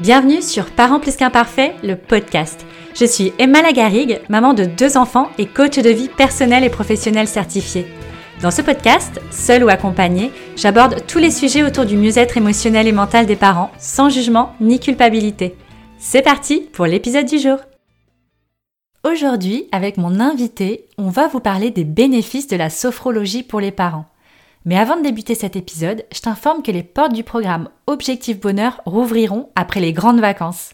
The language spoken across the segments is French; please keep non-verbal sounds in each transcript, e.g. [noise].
Bienvenue sur Parents plus qu'un parfait, le podcast. Je suis Emma Lagarigue, maman de deux enfants et coach de vie personnelle et professionnelle certifiée. Dans ce podcast, seul ou accompagné, j'aborde tous les sujets autour du mieux-être émotionnel et mental des parents, sans jugement ni culpabilité. C'est parti pour l'épisode du jour. Aujourd'hui, avec mon invité, on va vous parler des bénéfices de la sophrologie pour les parents. Mais avant de débuter cet épisode, je t'informe que les portes du programme Objectif Bonheur rouvriront après les grandes vacances.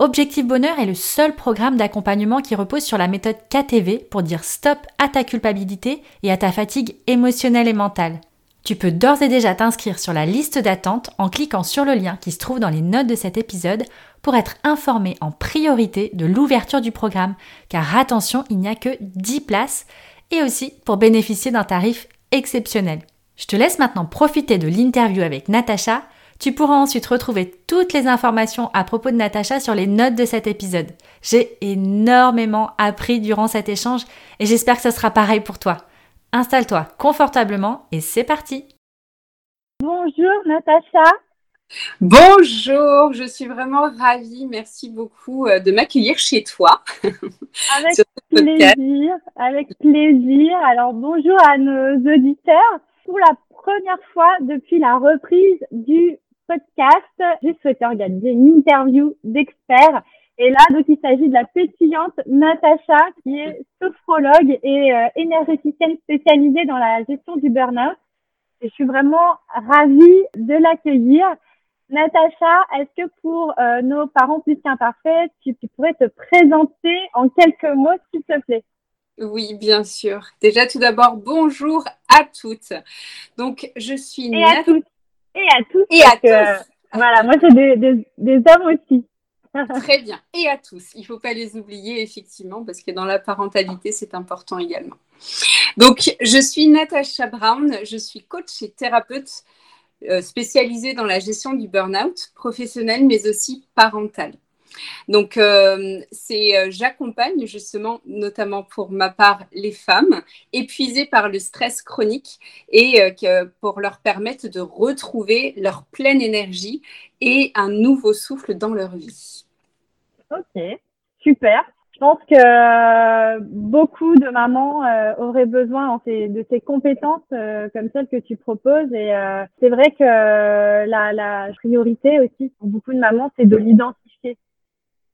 Objectif Bonheur est le seul programme d'accompagnement qui repose sur la méthode KTV pour dire stop à ta culpabilité et à ta fatigue émotionnelle et mentale. Tu peux d'ores et déjà t'inscrire sur la liste d'attente en cliquant sur le lien qui se trouve dans les notes de cet épisode pour être informé en priorité de l'ouverture du programme, car attention, il n'y a que 10 places, et aussi pour bénéficier d'un tarif exceptionnel. Je te laisse maintenant profiter de l'interview avec Natacha. Tu pourras ensuite retrouver toutes les informations à propos de Natacha sur les notes de cet épisode. J'ai énormément appris durant cet échange et j'espère que ce sera pareil pour toi. Installe-toi confortablement et c'est parti. Bonjour Natacha. Bonjour, je suis vraiment ravie. Merci beaucoup euh, de m'accueillir chez toi. Avec [laughs] plaisir, avec plaisir. Alors bonjour à nos auditeurs. Pour la première fois depuis la reprise du podcast, j'ai souhaité organiser une interview d'experts. Et là, donc, il s'agit de la pétillante Natacha, qui est sophrologue et euh, énergéticienne spécialisée dans la gestion du burn-out. Et je suis vraiment ravie de l'accueillir. Natacha, est-ce que pour euh, nos parents plus qu'imparfaits, tu, tu pourrais te présenter en quelques mots, s'il te plaît? Oui, bien sûr. Déjà, tout d'abord, bonjour à toutes. Donc, je suis Et à toutes. Et à tous. Et à tous. voilà, moi, j'ai des, des, des, hommes aussi. [laughs] Très bien. Et à tous. Il ne faut pas les oublier, effectivement, parce que dans la parentalité, c'est important également. Donc, je suis Natacha Brown. Je suis coach et thérapeute euh, spécialisée dans la gestion du burn-out professionnel, mais aussi parental. Donc, euh, euh, j'accompagne justement, notamment pour ma part, les femmes épuisées par le stress chronique et euh, pour leur permettre de retrouver leur pleine énergie et un nouveau souffle dans leur vie. Ok, super. Je pense que beaucoup de mamans auraient besoin de ces compétences comme celles que tu proposes. Et c'est vrai que la, la priorité aussi pour beaucoup de mamans, c'est de l'identifier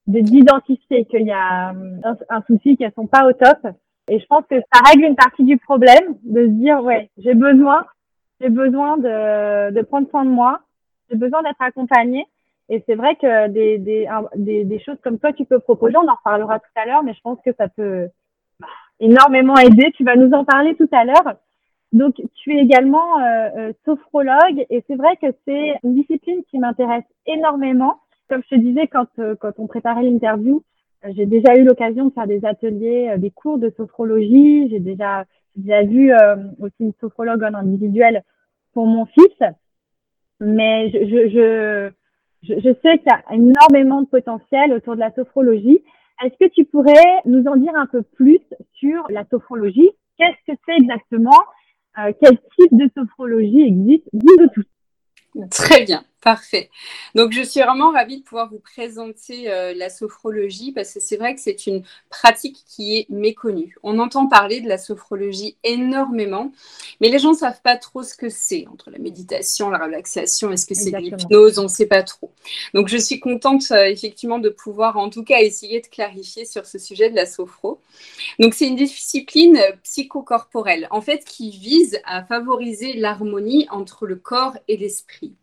d'identifier qu'il y a un, un, souci, qu'elles sont pas au top. Et je pense que ça règle une partie du problème de se dire, ouais, j'ai besoin, j'ai besoin de, de prendre soin de moi, j'ai besoin d'être accompagnée. Et c'est vrai que des, des, des, choses comme toi, tu peux proposer, on en reparlera tout à l'heure, mais je pense que ça peut énormément aider. Tu vas nous en parler tout à l'heure. Donc, tu es également euh, euh sophrologue et c'est vrai que c'est une discipline qui m'intéresse énormément comme je te disais quand, euh, quand on préparait l'interview, euh, j'ai déjà eu l'occasion de faire des ateliers, des cours de sophrologie. J'ai déjà, déjà vu aussi une sophrologue en individuel pour mon fils. Mais je, je, je sais qu'il y a énormément de potentiel autour de la sophrologie. Est-ce que tu pourrais nous en dire un peu plus sur la sophrologie? Qu'est-ce que c'est exactement? Quel type de sophrologie existe? Dis-nous tout. Très bien. Parfait. Donc, je suis vraiment ravie de pouvoir vous présenter euh, la sophrologie parce que c'est vrai que c'est une pratique qui est méconnue. On entend parler de la sophrologie énormément, mais les gens ne savent pas trop ce que c'est entre la méditation, la relaxation, est-ce que c'est de l'hypnose, on ne sait pas trop. Donc, je suis contente euh, effectivement de pouvoir en tout cas essayer de clarifier sur ce sujet de la sophro. Donc, c'est une discipline psychocorporelle en fait qui vise à favoriser l'harmonie entre le corps et l'esprit.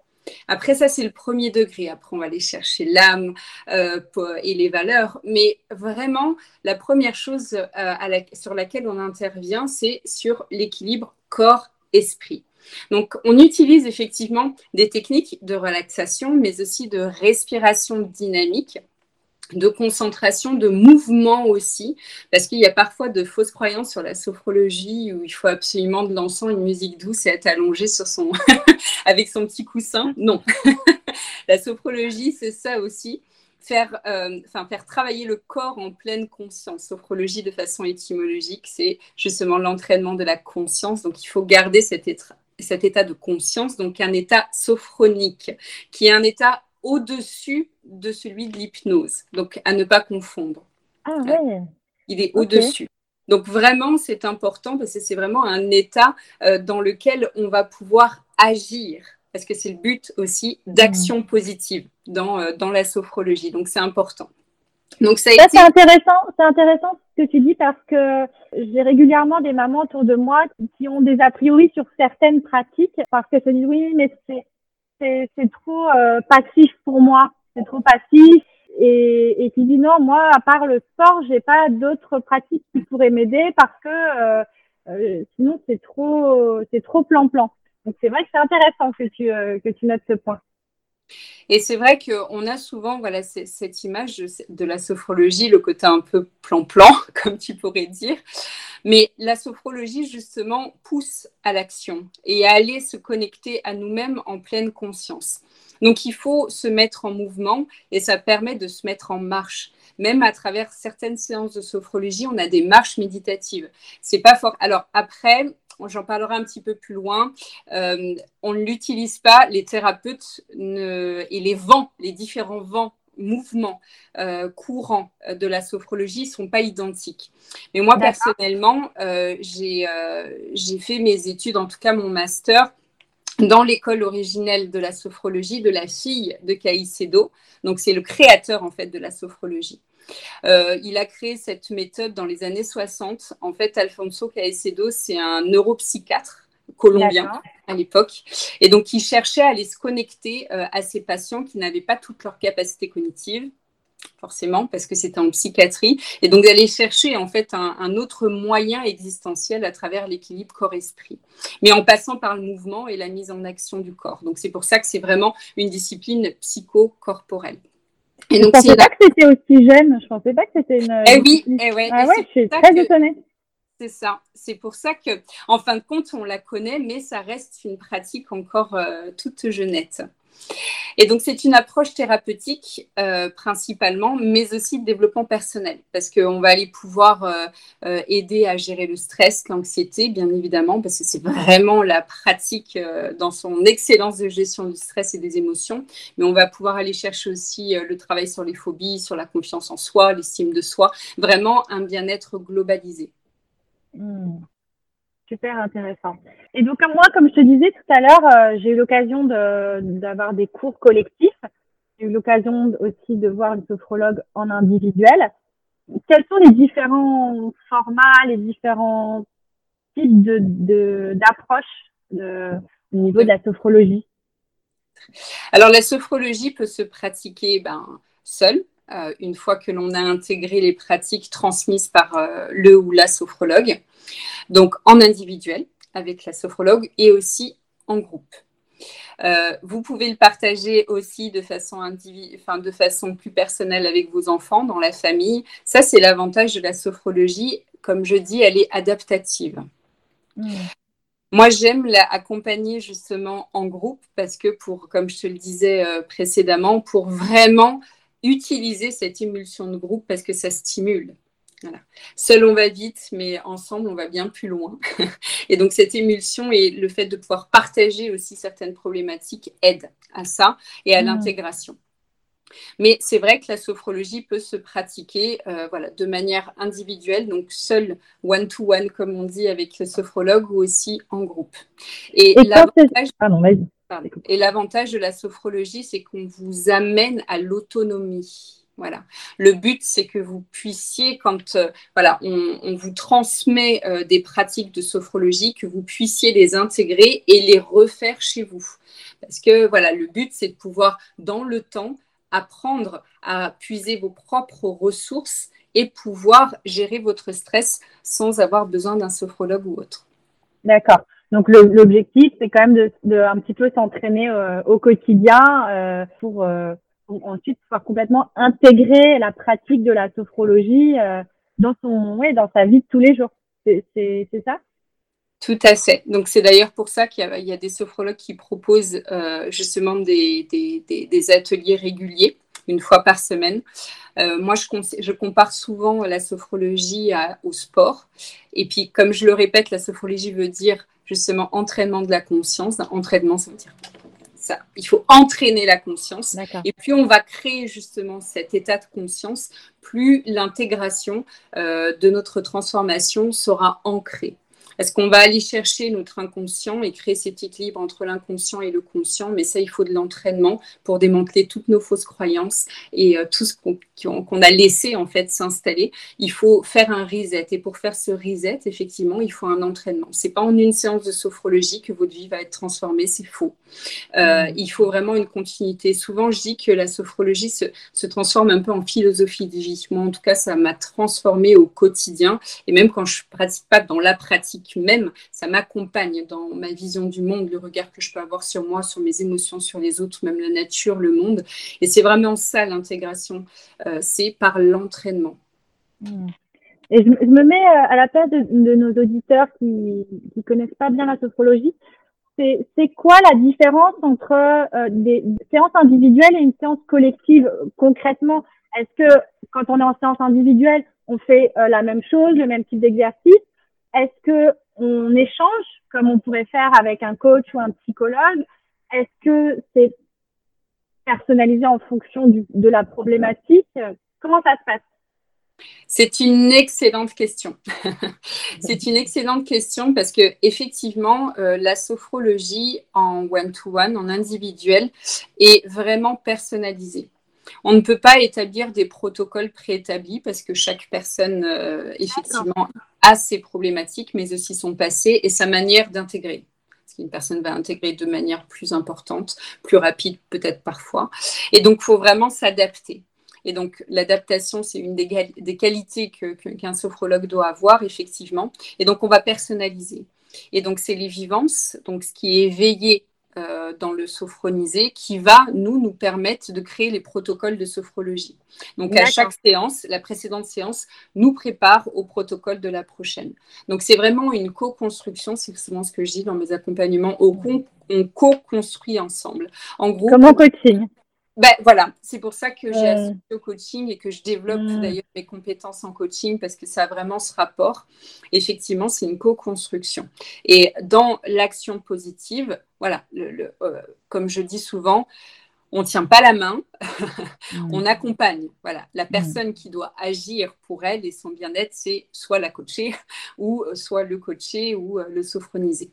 Après, ça, c'est le premier degré. Après, on va aller chercher l'âme euh, et les valeurs. Mais vraiment, la première chose euh, sur laquelle on intervient, c'est sur l'équilibre corps-esprit. Donc, on utilise effectivement des techniques de relaxation, mais aussi de respiration dynamique de concentration, de mouvement aussi, parce qu'il y a parfois de fausses croyances sur la sophrologie où il faut absolument de l'encens, une musique douce et être allongé sur son [laughs] avec son petit coussin. Non, [laughs] la sophrologie c'est ça aussi, faire, euh, faire travailler le corps en pleine conscience. Sophrologie de façon étymologique, c'est justement l'entraînement de la conscience. Donc il faut garder cet cet état de conscience, donc un état sophronique, qui est un état au-dessus de celui de l'hypnose. Donc, à ne pas confondre. Ah ouais. Il est au-dessus. Donc vraiment, c'est important parce que c'est vraiment un état euh, dans lequel on va pouvoir agir, parce que c'est le but aussi d'action positive dans, euh, dans la sophrologie. Donc c'est important. Donc ça, c'est intéressant, c'est intéressant ce que tu dis parce que j'ai régulièrement des mamans autour de moi qui ont des a priori sur certaines pratiques parce qu'elles se disent oui mais c'est c'est trop euh, passif pour moi, c'est trop passif et, et qui dit non moi à part le sport j'ai pas d'autres pratiques qui pourraient m'aider parce que euh, euh, sinon c'est trop c'est trop plan plan. Donc c'est vrai que c'est intéressant que tu que tu notes ce point. Et c'est vrai qu'on a souvent voilà, cette image de la sophrologie, le côté un peu plan-plan, [laughs] comme tu pourrais dire. Mais la sophrologie, justement, pousse à l'action et à aller se connecter à nous-mêmes en pleine conscience. Donc, il faut se mettre en mouvement et ça permet de se mettre en marche. Même à travers certaines séances de sophrologie, on a des marches méditatives. C'est pas fort. Alors, après, j'en parlerai un petit peu plus loin, euh, on ne l'utilise pas, les thérapeutes et les vents, les différents vents mouvements euh, courants de la sophrologie ne sont pas identiques. Mais moi, personnellement, euh, j'ai fait mes études, en tout cas mon master, dans l'école originelle de la sophrologie de la fille de Caicedo. Donc, c'est le créateur, en fait, de la sophrologie. Euh, il a créé cette méthode dans les années 60. En fait, Alfonso Caicedo, c'est un neuropsychiatre colombien à l'époque. Et donc, il cherchait à aller se connecter euh, à ces patients qui n'avaient pas toutes leurs capacités cognitives forcément, parce que c'était en psychiatrie, et donc d'aller chercher en fait un, autre moyen existentiel à travers l'équilibre corps-esprit, mais en passant par le mouvement et la mise en action du corps. Donc c'est pour ça que c'est vraiment une discipline psycho-corporelle. Et donc, je pensais pas que c'était aussi jeune. Je pensais pas que c'était une. Eh oui, eh ouais. Ah ouais, je suis très étonnée. C'est ça. C'est pour ça que, en fin de compte, on la connaît, mais ça reste une pratique encore euh, toute jeunette. Et donc, c'est une approche thérapeutique euh, principalement, mais aussi de développement personnel, parce qu'on va aller pouvoir euh, euh, aider à gérer le stress, l'anxiété, bien évidemment, parce que c'est vraiment la pratique dans son excellence de gestion du stress et des émotions. Mais on va pouvoir aller chercher aussi le travail sur les phobies, sur la confiance en soi, l'estime de soi, vraiment un bien-être globalisé. Hmm. Super intéressant. Et donc moi, comme je te disais tout à l'heure, euh, j'ai eu l'occasion d'avoir des cours collectifs. J'ai eu l'occasion aussi de voir une sophrologue en individuel. Quels sont les différents formats, les différents types de d'approches au niveau de la sophrologie? Alors la sophrologie peut se pratiquer ben, seule, euh, une fois que l'on a intégré les pratiques transmises par euh, le ou la sophrologue. Donc en individuel avec la sophrologue et aussi en groupe. Euh, vous pouvez le partager aussi de façon, enfin, de façon plus personnelle avec vos enfants, dans la famille. Ça, c'est l'avantage de la sophrologie. Comme je dis, elle est adaptative. Hmm. Moi, j'aime l'accompagner justement en groupe parce que, pour, comme je te le disais précédemment, pour vraiment utiliser cette émulsion de groupe parce que ça stimule. Seul, on va vite, mais ensemble, on va bien plus loin. [laughs] et donc, cette émulsion et le fait de pouvoir partager aussi certaines problématiques aide à ça et à mm. l'intégration. Mais c'est vrai que la sophrologie peut se pratiquer euh, voilà, de manière individuelle, donc seul one-to-one, comme on dit avec le sophrologue, ou aussi en groupe. Et, et l'avantage de la sophrologie, c'est qu'on vous amène à l'autonomie. Voilà. Le but, c'est que vous puissiez, quand euh, voilà, on, vous transmet euh, des pratiques de sophrologie, que vous puissiez les intégrer et les refaire chez vous. Parce que voilà, le but, c'est de pouvoir, dans le temps, apprendre à puiser vos propres ressources et pouvoir gérer votre stress sans avoir besoin d'un sophrologue ou autre. D'accord. Donc l'objectif, c'est quand même de, un petit peu s'entraîner euh, au quotidien pour ensuite pouvoir complètement intégrer la pratique de la sophrologie euh, dans son ouais, dans sa vie de tous les jours. C'est ça? Tout à fait. Donc c'est d'ailleurs pour ça qu'il y, a des sophrologues qui proposent euh, justement des, des, des, ateliers réguliers, une fois par semaine. Euh, moi, je, je, compare souvent la sophrologie au sport. Et puis, comme je le répète, la sophrologie veut dire justement entraînement de la conscience. Entraînement, ça veut dire ça, il faut entraîner la conscience. Et plus on va créer justement cet état de conscience, plus l'intégration euh, de notre transformation sera ancrée. Est-ce qu'on va aller chercher notre inconscient et créer cet équilibre entre l'inconscient et le conscient? Mais ça, il faut de l'entraînement pour démanteler toutes nos fausses croyances et euh, tout ce qu'on a laissé en fait s'installer. Il faut faire un reset et pour faire ce reset, effectivement, il faut un entraînement. C'est pas en une séance de sophrologie que votre vie va être transformée, c'est faux. Euh, mmh. il faut vraiment une continuité. Souvent, je dis que la sophrologie se, se transforme un peu en philosophie de vie. Moi, en tout cas, ça m'a transformée au quotidien et même quand je pratique pas dans la pratique même, ça m'accompagne dans ma vision du monde, le regard que je peux avoir sur moi, sur mes émotions, sur les autres, même la nature, le monde. Et c'est vraiment ça l'intégration, euh, c'est par l'entraînement. Hmm. Et je, me mets euh, à la place de, nos auditeurs qui ne connaissent pas bien la sophrologie. C'est quoi la différence entre euh, des, séances individuelles et une séance collective concrètement? Est-ce que quand on est en séance individuelle, on fait la même chose, le même type d'exercice? Est-ce que on échange comme on pourrait faire avec un coach ou un psychologue? Est-ce que c'est personnalisé en fonction de la problématique? Comment ça se passe? C'est une excellente question. [laughs] c'est une excellente question parce que effectivement, euh, la sophrologie en one-to-one, en individuel, est vraiment personnalisée. On ne peut pas établir des protocoles préétablis parce que chaque personne, euh, effectivement, a ses problématiques, mais aussi son passé et sa manière d'intégrer. Parce qu'une personne va intégrer de manière plus importante, plus rapide peut-être parfois. Et donc, il faut vraiment s'adapter. Et donc, l'adaptation, c'est une des, qualités qu'un sophrologue doit avoir, effectivement. Et donc, on va personnaliser. Et donc, c'est les vivances, ce qui est éveillé euh, dans le sophronisé qui va nous nous permettre de créer les protocoles de sophrologie. Donc à chaque séance, la précédente séance nous prépare au protocole de la prochaine. Donc c'est vraiment une co-construction, c'est souvent ce que je dis dans mes accompagnements. on co-construit ensemble. En gros, comme en coaching. Ben, voilà, c'est pour ça que j'ai associé au coaching et que je développe mm. d'ailleurs mes compétences en coaching parce que ça a vraiment ce rapport. Effectivement, c'est une co-construction. Et dans l'action positive, voilà, le, euh, comme je dis souvent, on ne tient pas la main, [laughs] on accompagne. Voilà, la mm. personne qui doit agir pour elle et son bien-être, c'est soit la coachée [laughs] ou soit le coaché ou euh, le sophronisé.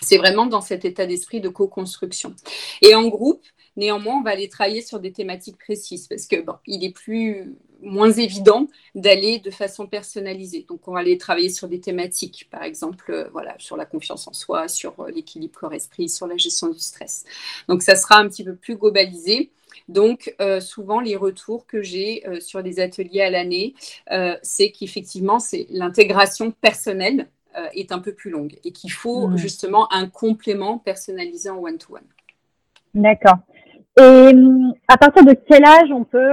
C'est vraiment dans cet état d'esprit de co-construction. Et en groupe, Néanmoins, on va aller travailler sur des thématiques précises parce que bon, il est plus moins évident d'aller de façon personnalisée. Donc, on va aller travailler sur des thématiques, par exemple, euh, voilà, sur la confiance en soi, sur euh, l'équilibre corps-esprit, sur la gestion du stress. Donc, ça sera un petit peu plus globalisé. Donc, euh, souvent, les retours que j'ai sur des ateliers à l'année, c'est qu'effectivement, c'est l'intégration personnelle est un peu plus longue et qu'il faut mmh. justement un complément personnalisé en one-to-one. one to one D'accord. Et hum, à partir de quel âge on peut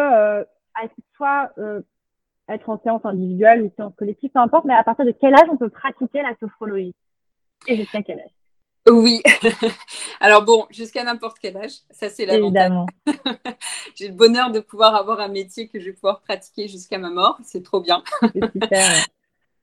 soit euh, être en séance individuelle ou séance collective, peu importe, mais à partir de quel âge on peut pratiquer la sophrologie Et jusqu'à quel âge? Oui. [laughs] Alors bon, jusqu'à n'importe quel âge, ça c'est l'avantage. [laughs] J'ai le bonheur de pouvoir avoir un métier que je vais pouvoir pratiquer jusqu'à ma mort, c'est trop bien. super. [laughs]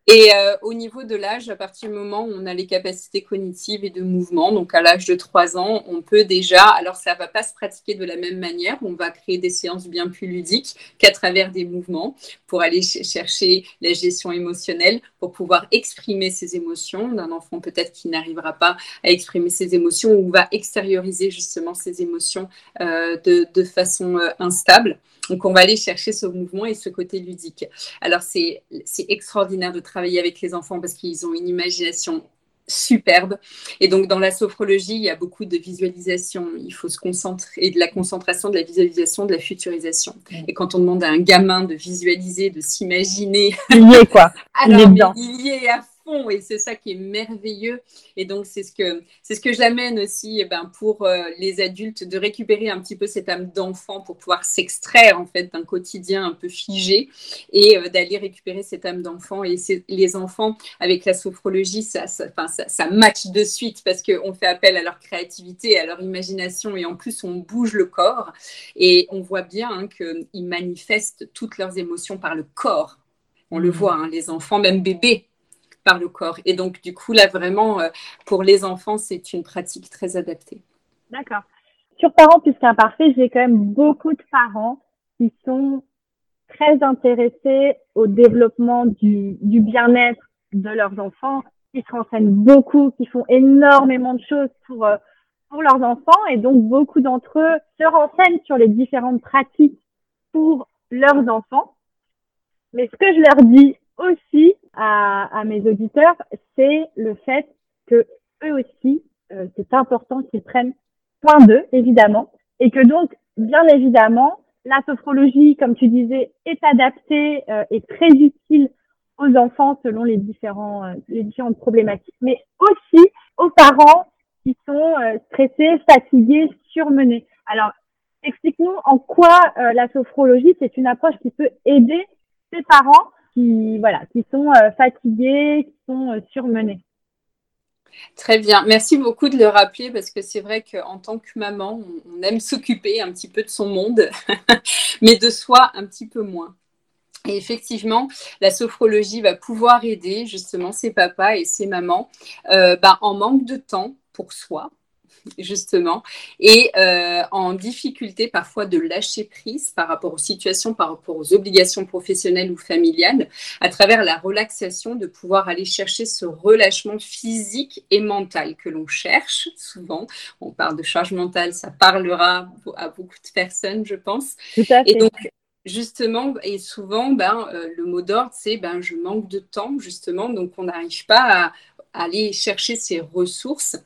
Et euh, au niveau de l'âge, à partir du moment où on a les capacités cognitives et de mouvement, donc à l'âge de 3 ans, on peut déjà, alors ça ne va pas se pratiquer de la même manière, on va créer des séances bien plus ludiques qu'à travers des mouvements pour aller chercher la gestion émotionnelle, pour pouvoir exprimer ses émotions d'un enfant peut-être qui n'arrivera pas à exprimer ses émotions ou va extérioriser justement ses émotions euh, de, façon euh, instable. Donc, on va aller chercher ce mouvement et ce côté ludique. Alors, c'est extraordinaire de travailler avec les enfants parce qu'ils ont une imagination superbe. Et donc, dans la sophrologie, il y a beaucoup de visualisation. Il faut se concentrer, et de la concentration, de la visualisation, de la futurisation. Et quand on demande à un gamin de visualiser, de s'imaginer. Il y est, quoi. Alors, [laughs] il, est il y est à et c'est ça qui est merveilleux. Et donc, c'est ce que, c'est ce que j'amène aussi eh ben, pour euh, les adultes de récupérer un petit peu cette âme d'enfant pour pouvoir s'extraire en fait d'un quotidien un peu figé et euh, d'aller récupérer cette âme d'enfant. Et les enfants, avec la sophrologie, ça, ça, ça, ça match de suite parce qu'on fait appel à leur créativité, à leur imagination et en plus, on bouge le corps et on voit bien hein, qu'ils manifestent toutes leurs émotions par le corps. On le mmh. voit, hein, les enfants, même bébés, par le corps. Et donc, du coup, là, vraiment, euh, pour les enfants, c'est une pratique très adaptée. D'accord. sur Parents plus qu'imparfaits, j'ai quand même beaucoup de parents qui sont très intéressés au développement du, bien-être de leurs enfants, qui se renseignent beaucoup, qui font énormément de choses pour, euh, pour leurs enfants et donc beaucoup d'entre eux se renseignent sur les différentes pratiques pour leurs enfants. Mais ce que je leur dis aussi à, à mes auditeurs, c'est le fait que eux aussi, euh, c'est important qu'ils prennent soin d'eux, évidemment, et que donc, bien évidemment, la sophrologie, comme tu disais, est adaptée euh, et très utile aux enfants selon les différents euh, les différentes problématiques, mais aussi aux parents qui sont stressés, fatigués, surmenés. Alors, explique-nous en quoi la sophrologie c'est une approche qui peut aider ces parents qui voilà qui sont fatigués, qui sont surmenés. Très bien. Merci beaucoup de le rappeler parce que c'est vrai qu'en tant que maman, on aime s'occuper un petit peu de son monde, [laughs] mais de soi un petit peu moins. Et effectivement, la sophrologie va pouvoir aider justement ces papas et ces mamans euh, bah, en manque de temps pour soi, [laughs] justement, et euh, en difficulté parfois de lâcher prise par rapport aux situations, par rapport aux obligations professionnelles ou familiales, à travers la relaxation, de pouvoir aller chercher ce relâchement physique et mental que l'on cherche souvent. On parle de charge mentale, ça parlera à beaucoup de personnes, je pense. Et donc, justement, et souvent, ben, euh, le mot d'ordre, c'est ben, je manque de temps, justement, donc on n'arrive pas à aller chercher ses ressources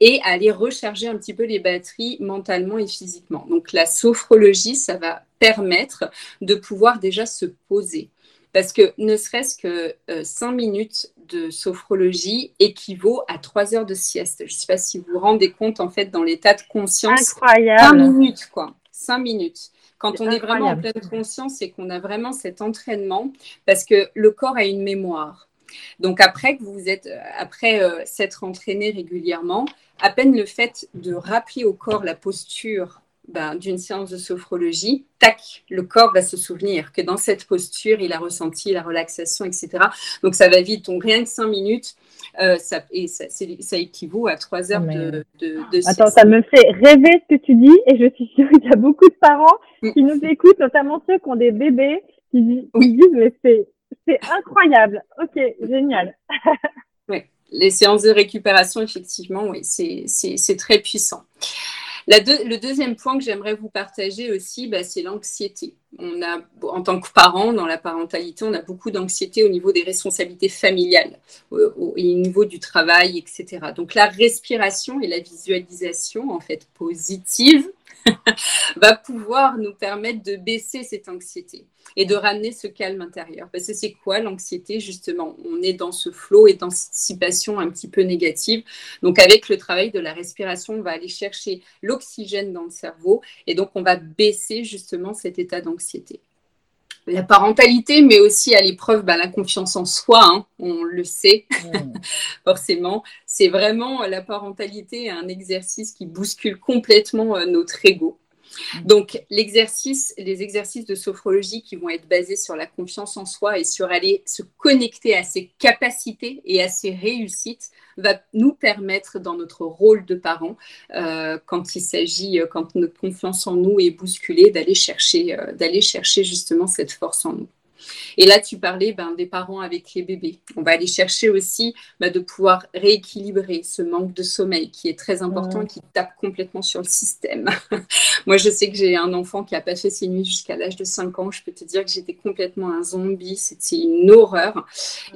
et aller recharger un petit peu les batteries mentalement et physiquement. Donc la sophrologie, ça va permettre de pouvoir déjà se poser. Parce que ne serait-ce que euh, cinq minutes de sophrologie équivaut à trois heures de sieste. Je ne sais pas si vous vous rendez compte, en fait, dans l'état de conscience. Incroyable. 5 minutes, quoi. Cinq minutes. Quand on est vraiment en pleine conscience et qu'on a vraiment cet entraînement, parce que le corps a une mémoire. Donc après que vous êtes, euh, après euh, s'être entraîné régulièrement, à peine le fait de rappeler au corps la posture ben, d'une séance de sophrologie, tac, le corps va se souvenir que dans cette posture, il a ressenti la relaxation, etc. Donc ça va vite. Donc rien que cinq minutes, euh, ça, et ça, ça, équivaut à trois heures de, de, Attends, ça me fait rêver ce que tu dis et je suis sûre [laughs] qu'il y a beaucoup de parents mm. qui nous écoutent, notamment ceux qui ont des bébés, qui, disent, mais c'est c'est incroyable. Ok, génial. [laughs] oui, les séances de récupération, effectivement, oui, c'est très puissant. le deuxième point que j'aimerais vous partager aussi, bah, c'est l'anxiété. On a, en tant que parent, dans la parentalité, on a beaucoup d'anxiété au niveau des responsabilités familiales, au, au, niveau du travail, etc. Donc la respiration et la visualisation, en fait, positive, [laughs] va pouvoir nous permettre de baisser cette anxiété et de ramener ce calme intérieur. Parce que c'est quoi l'anxiété justement? On est dans ce flot et d'anticipation un petit peu négative. Donc avec le travail de la respiration, on va aller chercher l'oxygène dans le cerveau et donc on va baisser justement cet état d'anxiété la parentalité, mais aussi à l'épreuve bah, la confiance en soi, hein, on le sait [laughs] forcément. C'est vraiment la parentalité, un exercice qui bouscule complètement euh, notre ego. Mm. Donc, l'exercice, les exercices de sophrologie qui vont être basés sur la confiance en soi et sur aller se connecter à ses capacités et à ses réussites va nous permettre dans notre rôle de parent, euh, quand il s'agit, euh, quand notre confiance en nous est bousculée, d'aller chercher, euh, d'aller chercher justement cette force en nous. Et là, tu parlais ben, des parents avec les bébés. On va aller chercher aussi ben, de pouvoir rééquilibrer ce manque de sommeil qui est très important et qui tape complètement sur le système. [laughs] Moi, je sais que j'ai un enfant qui a pas fait ses nuits jusqu'à l'âge de 5 ans. Je peux te dire que j'étais complètement un zombie. C'était une horreur.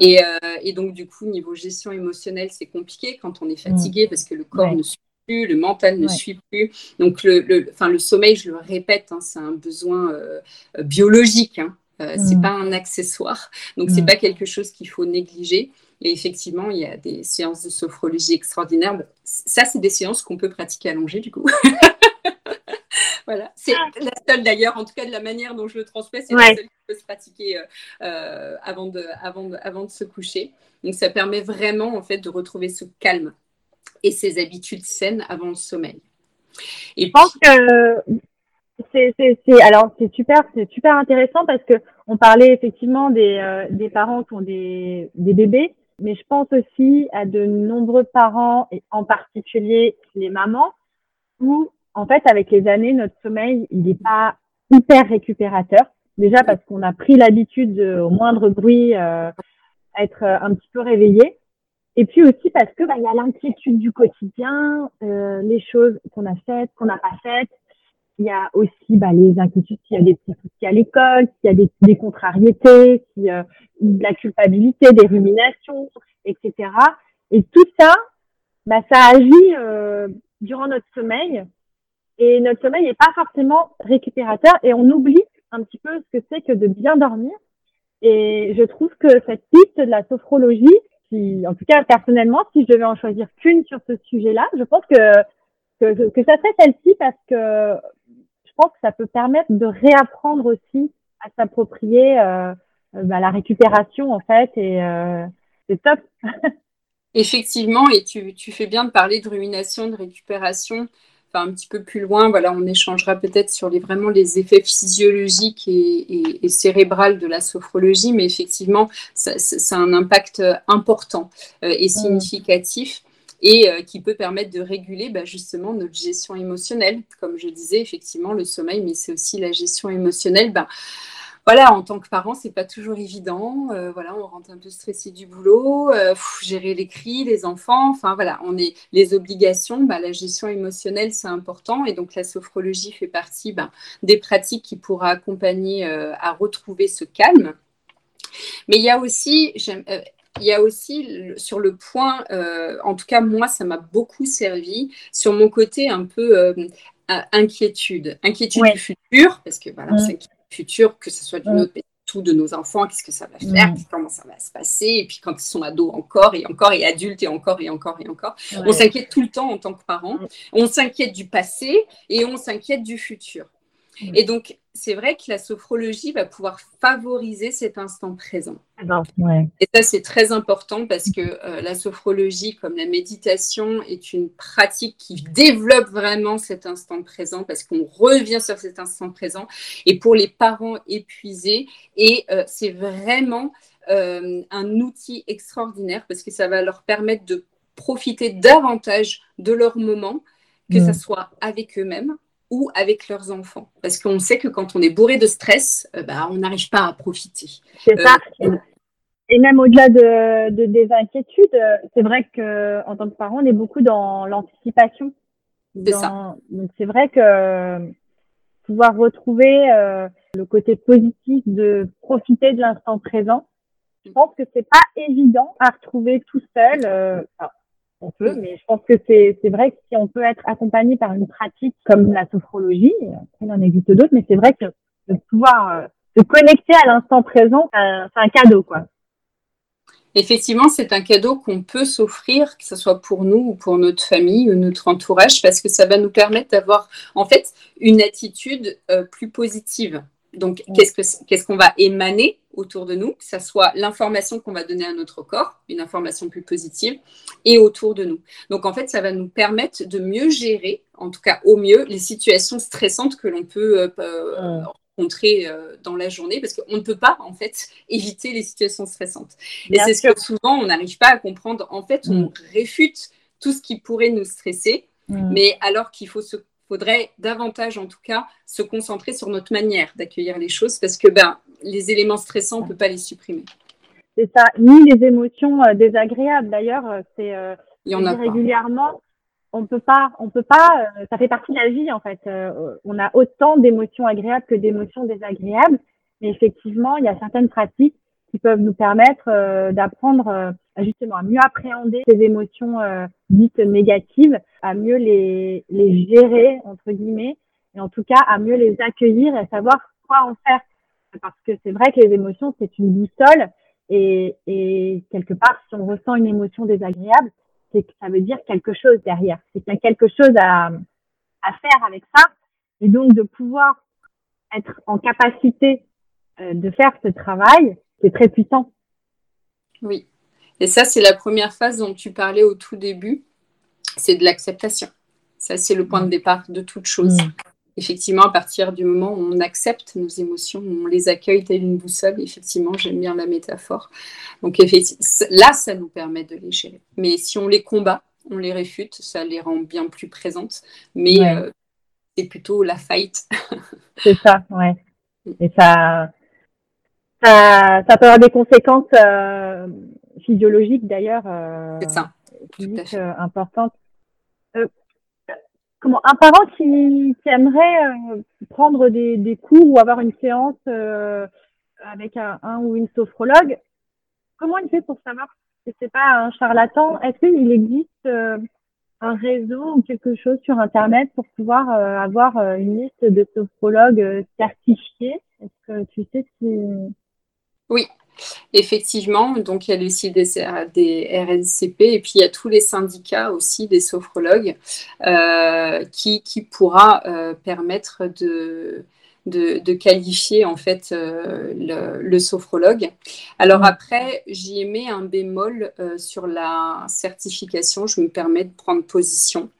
Et, euh, et, donc, du coup, niveau gestion émotionnelle, c'est compliqué quand on est fatigué parce que le corps ne suit plus, le mental ne suit plus. Donc, le, le, enfin, le sommeil, je le répète, hein, c'est un besoin euh, biologique. Hein. Euh, c'est mm. pas un accessoire, donc c'est mm. pas quelque chose qu'il faut négliger. Et effectivement, il y a des séances de sophrologie extraordinaires. ça, c'est des séances qu'on peut pratiquer allongées, du coup. [laughs] voilà, c'est la seule d'ailleurs, en tout cas de la manière dont je le transmets, c'est la seule qui peut se pratiquer euh, euh, avant, de, avant, de, avant de se coucher. Donc ça permet vraiment en fait de retrouver ce calme et ses habitudes saines avant le sommeil. Et je pense que c'est, alors c'est super, c'est super intéressant parce que on parlait effectivement des, euh, des parents qui ont des, des bébés, mais je pense aussi à de nombreux parents et en particulier les mamans où en fait, avec les années, notre sommeil, il n'est pas hyper récupérateur. Déjà parce qu'on a pris l'habitude au moindre bruit euh, être un petit peu réveillé. Et puis aussi parce que bah, il y a l'inquiétude du quotidien, euh, les choses qu'on a faites, qu'on n'a pas faites. Il y a aussi bah, les inquiétudes s'il y a des petits soucis à l'école, s'il y a des, des contrariétés, s'il y a de la culpabilité, des ruminations, etc. Et tout ça, bah, ça agit euh, durant notre sommeil. Et notre sommeil n'est pas forcément récupérateur et on oublie un petit peu ce que c'est que de bien dormir. Et je trouve que cette piste de la sophrologie, qui, en tout cas personnellement, si je devais en choisir qu'une sur ce sujet-là, je pense que, que, que ça serait celle-ci parce que que ça peut permettre de réapprendre aussi à s'approprier euh, bah, la récupération en fait et euh, c'est top. [laughs] Effectivement, et tu, tu, fais bien de parler de rumination, de récupération un petit peu plus loin, voilà, on échangera peut-être sur les, vraiment les effets physiologiques et, et, cérébrales de la sophrologie, mais effectivement, ça, a un impact important euh, et mm. significatif. Et euh, qui peut permettre de réguler bah, justement notre gestion émotionnelle. Comme je disais, effectivement, le sommeil, mais c'est aussi la gestion émotionnelle. Bah, voilà, en tant que parent, c'est pas toujours évident. Euh, voilà, on rentre un peu stressé du boulot, euh, gérer les cris, les enfants. Enfin voilà, on est les obligations. Bah, la gestion émotionnelle, c'est important, et donc la sophrologie fait partie des pratiques qui pourra accompagner à retrouver ce calme. Mais il y a aussi, il y a aussi sur le point, en tout cas moi, ça m'a beaucoup servi sur mon côté un peu inquiétude, inquiétude du futur, parce que voilà, c'est futur, que ce soit du notre tout de nos enfants, qu'est-ce que ça va faire, comment ça va se passer, et puis quand ils sont ados encore et encore et adultes et encore et encore et encore. On s'inquiète tout le temps en tant que parents. On s'inquiète du passé et on s'inquiète du futur. Et donc, c'est vrai que la sophrologie va pouvoir favoriser cet instant présent. Et ça, c'est très important parce que euh, la sophrologie, comme la méditation, est une pratique qui développe vraiment cet instant présent parce qu'on revient sur cet instant présent. Et pour les parents épuisés, et euh, c'est vraiment euh, un outil extraordinaire parce que ça va leur permettre de profiter davantage de leur moment, que ce soit avec eux-mêmes, ou avec leurs enfants. Parce qu'on sait que quand on est bourré de stress, euh, bah, on n'arrive pas à profiter. C'est ça. Euh, et même au-delà de, des inquiétudes, euh, c'est vrai que en tant que parent, on est beaucoup dans l'anticipation. C'est ça. Donc c'est vrai que pouvoir retrouver le côté positif de profiter de l'instant présent, je pense que c'est pas évident à retrouver tout seul on peut, mais je pense que c'est, vrai que si on peut être accompagné par une pratique comme la sophrologie, il en existe d'autres, mais c'est vrai que de pouvoir euh, se connecter à l'instant présent, c'est un, cadeau, quoi. Effectivement, c'est un cadeau qu'on peut s'offrir, que ce soit pour nous ou pour notre famille ou notre entourage, parce que ça va nous permettre d'avoir en fait une attitude euh, plus positive. Donc, qu'est-ce qu'on va émaner autour de nous, que ce soit l'information qu'on va donner à notre corps, une information plus positive, et autour de nous. Donc, en fait, ça va nous permettre de mieux gérer, en tout cas au mieux, les situations stressantes que l'on peut euh, rencontrer euh, dans la journée, parce qu'on ne peut pas, en fait, [laughs] éviter les situations stressantes. Et c'est ce que souvent, on n'arrive pas à comprendre. En fait, on mm. réfute tout ce qui pourrait nous stresser, mm. mais alors qu'il faut se faudrait davantage, en tout cas, se concentrer sur notre manière d'accueillir les choses parce que ben, les éléments stressants, on ne peut pas les supprimer. C'est ça, ni les émotions euh, désagréables. D'ailleurs, euh, c'est euh, régulièrement. On peut pas, on peut pas. ça fait partie de la vie en fait. on a autant d'émotions agréables que d'émotions désagréables. Mais effectivement, il y a certaines pratiques qui peuvent nous permettre d'apprendre justement à mieux appréhender ces émotions euh, dites négatives, à mieux les, les gérer entre guillemets, et en tout cas à mieux les accueillir et savoir quoi en faire. Parce que c'est vrai que les émotions c'est une boussole et, et quelque part si on ressent une émotion désagréable, c'est que ça veut dire quelque chose derrière. C'est qu'il y a quelque chose à, à faire avec ça et donc de pouvoir être en capacité euh, de faire ce travail, c'est très puissant. Oui, et ça, c'est la première phase dont tu parlais au tout début, c'est de l'acceptation. Ça, c'est le point de départ de toute chose. Mm. Effectivement, à partir du moment où on accepte nos émotions, on les accueille telle une boussole, effectivement, j'aime bien la métaphore. Donc, là, ça nous permet de les gérer. Mais si on les combat, on les réfute, ça les rend bien plus présentes. Mais euh, c'est plutôt la fight. [laughs] c'est ça, ouais. Et ça, ça, ça peut avoir des conséquences euh, physiologiques d'ailleurs. Euh, c'est ça. Physiques, euh, importantes. comment un parent qui, qui aimerait prendre des, des, cours ou avoir une séance avec un, un, ou une sophrologue, comment il fait pour savoir si c'est pas un charlatan? Est-ce qu'il existe un réseau ou quelque chose sur Internet pour pouvoir avoir une liste de sophrologues certifiés? Est-ce que tu sais si oui, effectivement. Donc, il y a le site des, des, RNCP et puis il y a tous les syndicats aussi des sophrologues euh, qui, qui, pourra euh, permettre de, de, qualifier en fait euh, le, sophrologue. Alors mmh. après, j'y ai mis un bémol sur la certification. Je me permets de prendre position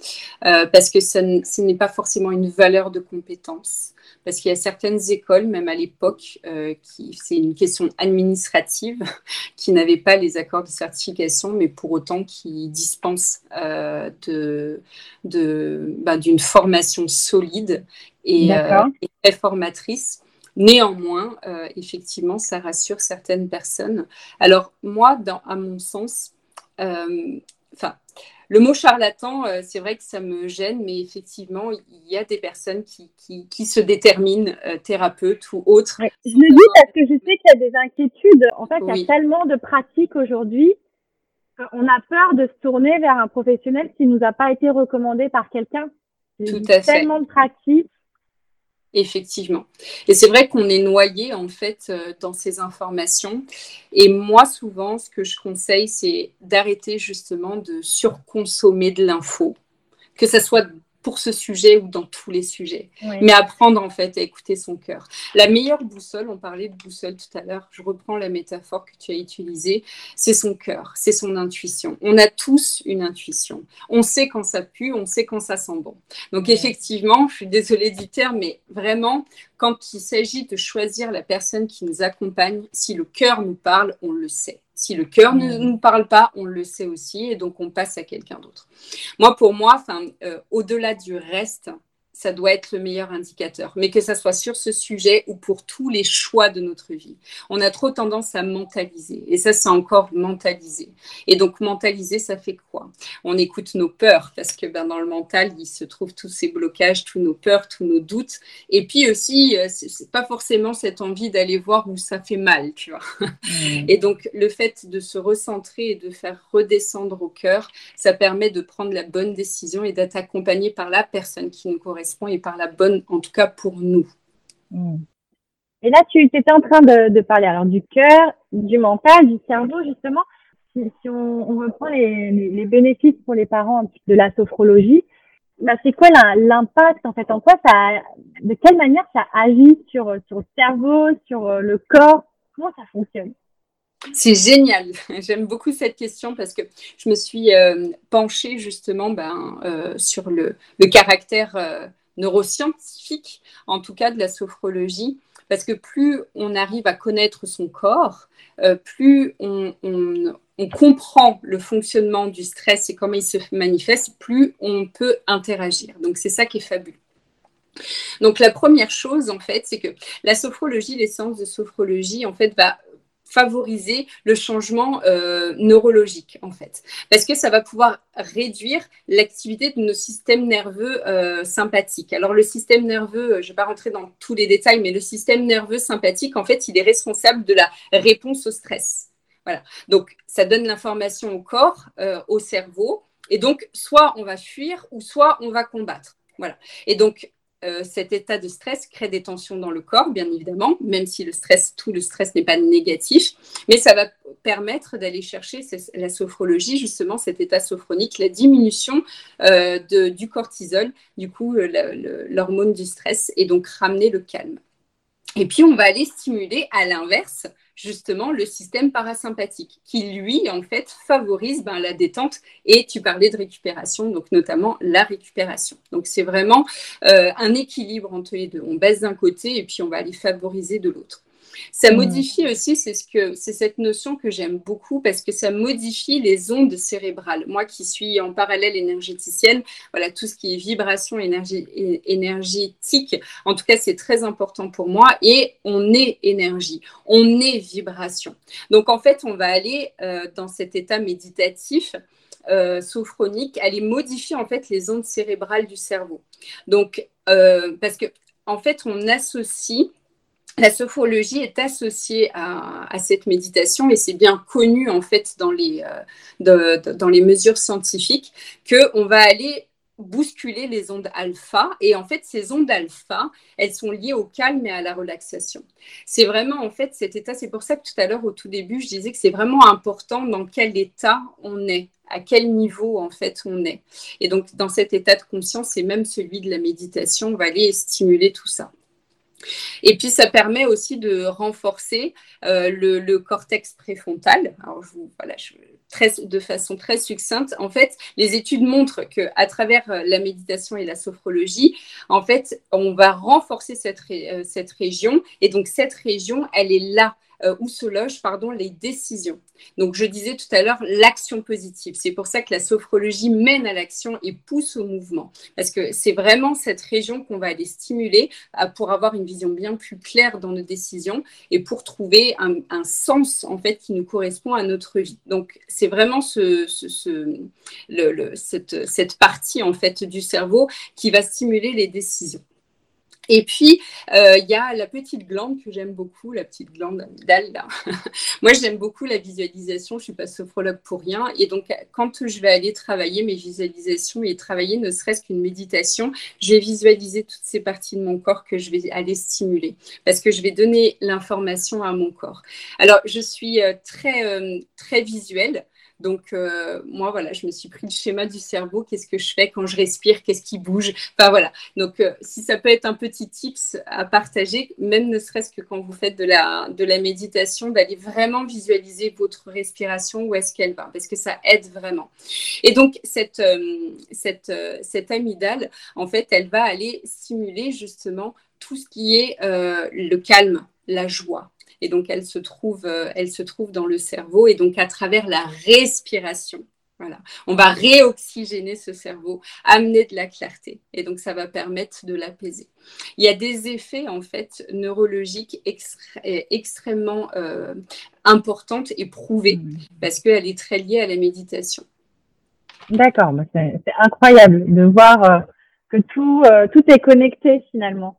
parce que ce n'est pas forcément une valeur de compétence parce qu'il y a certaines écoles, même à l'époque, euh, qui c'est une question administrative, [laughs] qui n'avaient pas les accords de certification, mais pour autant qui dispensent euh, de, de, bah, d'une formation solide et, euh, très formatrice. Néanmoins, effectivement, ça rassure certaines personnes. Alors moi, dans, à mon sens, enfin, le mot charlatan, euh, c'est vrai que ça me gêne, mais effectivement, il y a des personnes qui, qui, se déterminent euh, thérapeutes ou autres. Je le dis parce que je sais qu'il y a des inquiétudes. En fait, il y a tellement de pratiques aujourd'hui qu'on a peur de se tourner vers un professionnel qui nous a pas été recommandé par quelqu'un. Tout à fait. Tellement de pratiques Effectivement. Et c'est vrai qu'on est noyé en fait euh, dans ces informations. Et moi, souvent, ce que je conseille, c'est d'arrêter justement de surconsommer de l'info, que ce soit pour ce sujet ou dans tous les sujets, mais apprendre en fait à écouter son cœur. La meilleure boussole, on parlait de boussole tout à l'heure, je reprends la métaphore que tu as utilisée, c'est son cœur, c'est son intuition. On a tous une intuition. On sait quand ça pue, on sait quand ça sent bon. Donc effectivement, je suis désolée du terme, mais vraiment, quand il s'agit de choisir la personne qui nous accompagne, si le cœur nous parle, on le sait. Si le cœur ne nous parle pas, on le sait aussi et donc on passe à quelqu'un d'autre. Moi, pour moi, euh, au-delà du reste, ça doit être le meilleur indicateur. Mais que ça soit sur ce sujet ou pour tous les choix de notre vie. On a trop tendance à mentaliser. Et ça, c'est encore mentaliser. Et donc, mentaliser, ça fait quoi? On écoute nos peurs parce que ben, dans le mental, il se trouve tous ces blocages, tous nos peurs, tous nos doutes. Et puis aussi, euh, c'est pas forcément cette envie d'aller voir où ça fait mal, tu vois. Mmh. Et donc, le fait de se recentrer et de faire redescendre au cœur, ça permet de prendre la bonne décision et d'être accompagné par la personne qui nous correspond et par la bonne, en tout cas pour nous. Hmm. Et là, tu étais en train de, parler alors du cœur, du mental, du cerveau, justement. Si, on, reprend les, bénéfices pour les parents de la sophrologie, bah, c'est quoi l'impact en fait En quoi ça, de quelle manière ça agit sur, sur le cerveau, sur euh, le corps? Comment ça fonctionne? C'est génial. [laughs] J'aime beaucoup cette question parce que je me suis euh, penchée justement ben, euh, sur le, caractère neuroscientifique, en tout cas de la sophrologie, parce que plus on arrive à connaître son corps, euh, plus on, comprend le fonctionnement du stress et comment il se manifeste, plus on peut interagir. Donc c'est ça qui est fabuleux. Donc la première chose en fait, c'est que la sophrologie, l'essence de sophrologie en fait va favoriser le changement euh, neurologique en fait parce que ça va pouvoir réduire l'activité de nos systèmes nerveux euh, sympathiques. Alors le système nerveux, je ne vais pas rentrer dans tous les détails, mais le système nerveux sympathique en fait, il est responsable de la réponse au stress. Voilà. Donc ça donne l'information au corps, euh, au cerveau et donc soit on va fuir ou soit on va combattre. Voilà. Et donc euh, cet état de stress crée des tensions dans le corps, bien évidemment, même si le stress, tout le stress n'est pas négatif, mais ça va permettre d'aller chercher la sophrologie, justement cet état sophronique, la diminution euh, du cortisol, du coup euh, l'hormone du stress, et donc ramener le calme. Et puis on va aller stimuler à l'inverse justement le système parasympathique qui, lui, en fait, favorise ben, la détente. Et tu parlais de récupération, donc notamment la récupération. Donc c'est vraiment euh, un équilibre entre les deux. On baisse d'un côté et puis on va aller favoriser de l'autre. Ça mmh. modifie aussi, c'est ce que c'est cette notion que j'aime beaucoup parce que ça modifie les ondes cérébrales. Moi qui suis en parallèle énergéticienne, voilà tout ce qui est vibration énergétique, en tout cas c'est très important pour moi et on est énergie, on est vibration. Donc en fait, on va aller euh, dans cet état méditatif euh, sophronique, aller modifier en fait les ondes cérébrales du cerveau. Donc, euh, parce que en fait, on associe la sophrologie est associée à, cette méditation et c'est bien connu en fait dans les, euh, dans les mesures scientifiques qu'on va aller bousculer les ondes alpha. Et en fait, ces ondes alpha, elles sont liées au calme et à la relaxation. C'est vraiment, en fait, cet état, c'est pour ça que tout à l'heure, au tout début, je disais que c'est vraiment important dans quel état on est à quel niveau en fait on est. Et donc dans cet état de conscience et même celui de la méditation, on va aller stimuler tout ça. Et puis, ça permet aussi de renforcer euh, le, cortex préfrontal. Alors, je voilà, de façon très succincte, en fait, les études montrent qu'à travers euh, la méditation et la sophrologie, en fait, on va renforcer cette, euh, cette région. Et donc, cette région, elle est là euh, où se logent pardon, les décisions. Donc, je disais tout à l'heure l'action positive. C'est pour ça que la sophrologie mène à l'action et pousse au mouvement. Parce que c'est vraiment cette région qu'on va aller stimuler euh, pour avoir une vision bien plus claire dans nos décisions et pour trouver un, sens, en fait, qui nous correspond à notre vie. Donc, c'est vraiment ce, le, cette, cette partie, en fait, du cerveau qui va stimuler les décisions. Et puis, euh, il y a la petite glande que j'aime beaucoup, la petite glande amygdale. [laughs] Moi, j'aime beaucoup la visualisation. Je ne suis pas sophrologue pour rien. Et donc, quand je vais aller travailler mes visualisations et travailler ne serait-ce qu'une méditation, je vais visualiser toutes ces parties de mon corps que je vais aller stimuler parce que je vais donner l'information à mon corps. Alors, je suis euh, très, euh, très visuelle. Donc, euh, moi, voilà, je me suis pris le schéma du cerveau. Qu'est-ce que je fais quand je respire? Qu'est-ce qui bouge? Enfin, voilà. Donc, euh, si ça peut être un petit tips à partager, même ne serait-ce que quand vous faites de la, méditation, d'aller vraiment visualiser votre respiration, où est-ce qu'elle va, parce que ça aide vraiment. Et donc, cette, euh, amygdale, en fait, elle va aller stimuler justement tout ce qui est le calme, la joie, et donc, elle se trouve, euh, elle se trouve dans le cerveau. Et donc, à travers la respiration, voilà. On va réoxygéner ce cerveau, amener de la clarté. Et donc, ça va permettre de l'apaiser. Il y a des effets, en fait, neurologiques extrêmement euh, importantes et prouvées parce qu'elle est très liée à la méditation. D'accord. C'est incroyable de voir euh, que tout, tout est connecté finalement.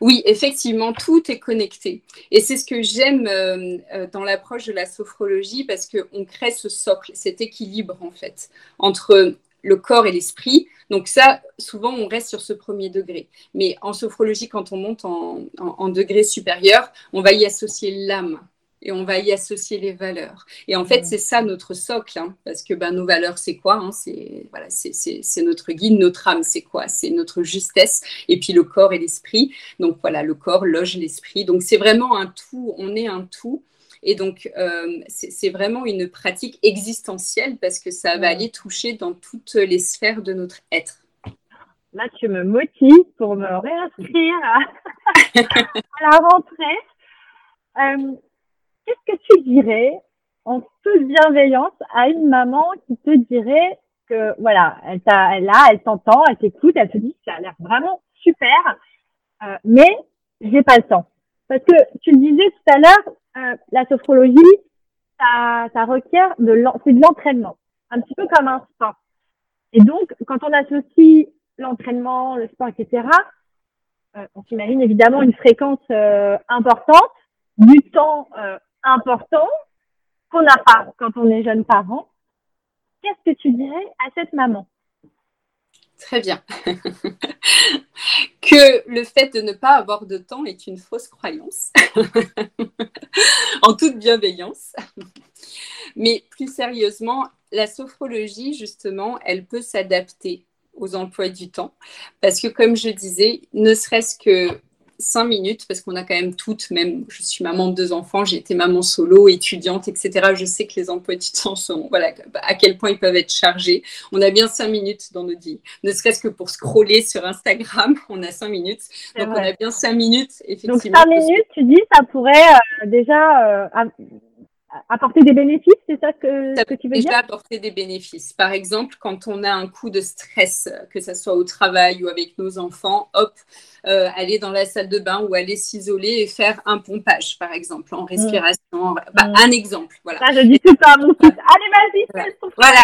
Oui, effectivement, tout est connecté. Et c'est ce que j'aime euh, euh, dans l'approche de la sophrologie parce qu'on crée ce socle, cet équilibre en fait entre le corps et l'esprit. Donc ça, souvent, on reste sur ce premier degré. Mais en sophrologie, quand on monte en degré supérieur, on va y associer l'âme et on va y associer les valeurs. Et en fait, c'est ça notre socle, hein, parce que ben, nos valeurs, c'est quoi hein, C'est voilà, c'est notre guide, notre âme, c'est quoi? C'est notre justesse, et puis le corps et l'esprit. Donc voilà, le corps loge l'esprit. Donc c'est vraiment un tout, on est un tout. Et donc, euh, c'est vraiment une pratique existentielle parce que ça va aller toucher dans toutes les sphères de notre être. Là, tu me motives pour me réinscrire à, [laughs] la rentrée. Euh, qu'est-ce que tu dirais en toute bienveillance à une maman qui te dirait que voilà, elle t'a, a, elle t'entend, elle t'écoute, elle te dit que ça a l'air vraiment super, euh, mais j'ai pas le temps. Parce que tu le disais tout à l'heure, euh, la sophrologie, ça, requiert de l'entraînement, un petit peu comme un sport. Et donc, quand on associe l'entraînement, le sport, etc., euh, on s'imagine évidemment une fréquence euh, importante, du temps important qu'on n'a pas quand on est jeune parent. Qu'est-ce que tu dirais à cette maman? Très bien. [laughs] que le fait de ne pas avoir de temps est une fausse croyance, [laughs] en toute bienveillance. Mais plus sérieusement, la sophrologie, justement, elle peut s'adapter aux emplois du temps. Parce que, comme je disais, ne serait-ce que cinq minutes, parce qu'on a quand même toutes, même je suis maman de deux enfants, j'ai été maman solo, étudiante, etc. Je sais que les emplois du temps sont, voilà, à quel point ils peuvent être chargés. On a bien cinq minutes dans notre vie, ne serait-ce que pour scroller sur Instagram, [laughs] on a cinq minutes. Donc on a bien cinq minutes, effectivement. Donc cinq minutes, tu dis, ça pourrait euh, déjà euh, apporter des bénéfices, c'est ça que, ça que tu veux déjà dire apporter des bénéfices. Par exemple, quand on a un coup de stress, que ce soit au travail ou avec nos enfants, hop, euh, aller dans la salle de bain ou aller s'isoler et faire un pompage, par exemple, en respiration. Bah, mm. Un exemple, voilà. Ça, je dis tout ça à mon fils. Allez, vas-y, voilà.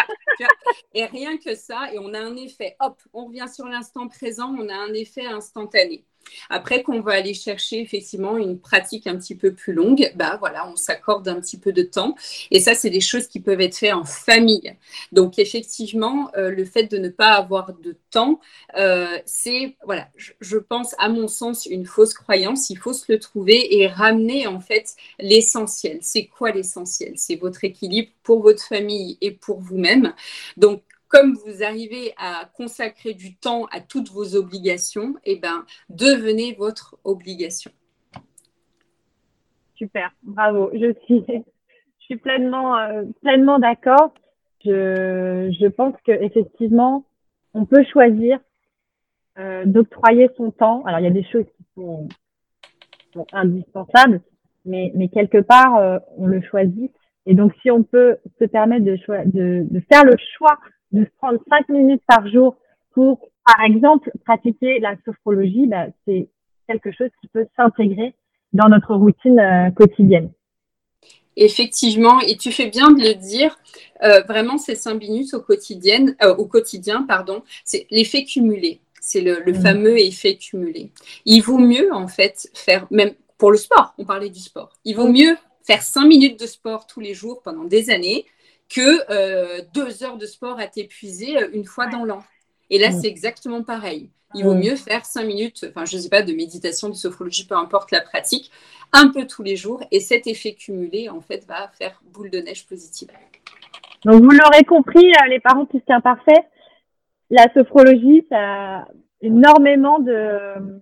Et rien que ça, et on a un effet, hop, on revient sur l'instant présent, on a un effet instantané. Après qu'on va aller chercher effectivement une pratique un petit peu plus longue, bah voilà, on s'accorde un petit peu de temps. Et ça, c'est des choses qui peuvent être faites en famille. Donc effectivement, euh, le fait de ne pas avoir de temps, euh, c'est voilà, je, pense à mon sens une fausse croyance. Il faut se le trouver et ramener en fait l'essentiel. C'est quoi l'essentiel? C'est votre équilibre pour votre famille et pour vous-même. Donc comme vous arrivez à consacrer du temps à toutes vos obligations, eh ben, devenez votre obligation. Super, bravo. Je suis, pleinement, euh, pleinement d'accord. Je, je pense qu'effectivement, on peut choisir euh, d'octroyer son temps. Alors, il y a des choses qui sont, indispensables, mais, quelque part, euh, on le choisit. Et donc, si on peut se permettre de faire le choix de prendre cinq minutes par jour pour, par exemple, pratiquer la sophrologie, bah, c'est quelque chose qui peut s'intégrer dans notre routine euh, quotidienne. Effectivement, et tu fais bien de le dire, euh, vraiment ces cinq minutes au quotidien, euh, au quotidien, pardon, c'est l'effet cumulé. C'est le, le mmh. fameux effet cumulé. Il vaut mieux en fait faire, même pour le sport, on parlait du sport, il vaut mieux faire cinq minutes de sport tous les jours pendant des années que euh, deux heures de sport à t'épuiser euh, une fois dans l'an. Et là, c'est exactement pareil. Il vaut mieux faire cinq minutes, enfin, je ne sais pas, de méditation, de sophrologie, peu importe la pratique, un peu tous les jours. Et cet effet cumulé, en fait, va faire boule de neige positive. Donc, vous l'aurez compris, euh, les parents plus qu'imparfaits, la sophrologie, ça a énormément de.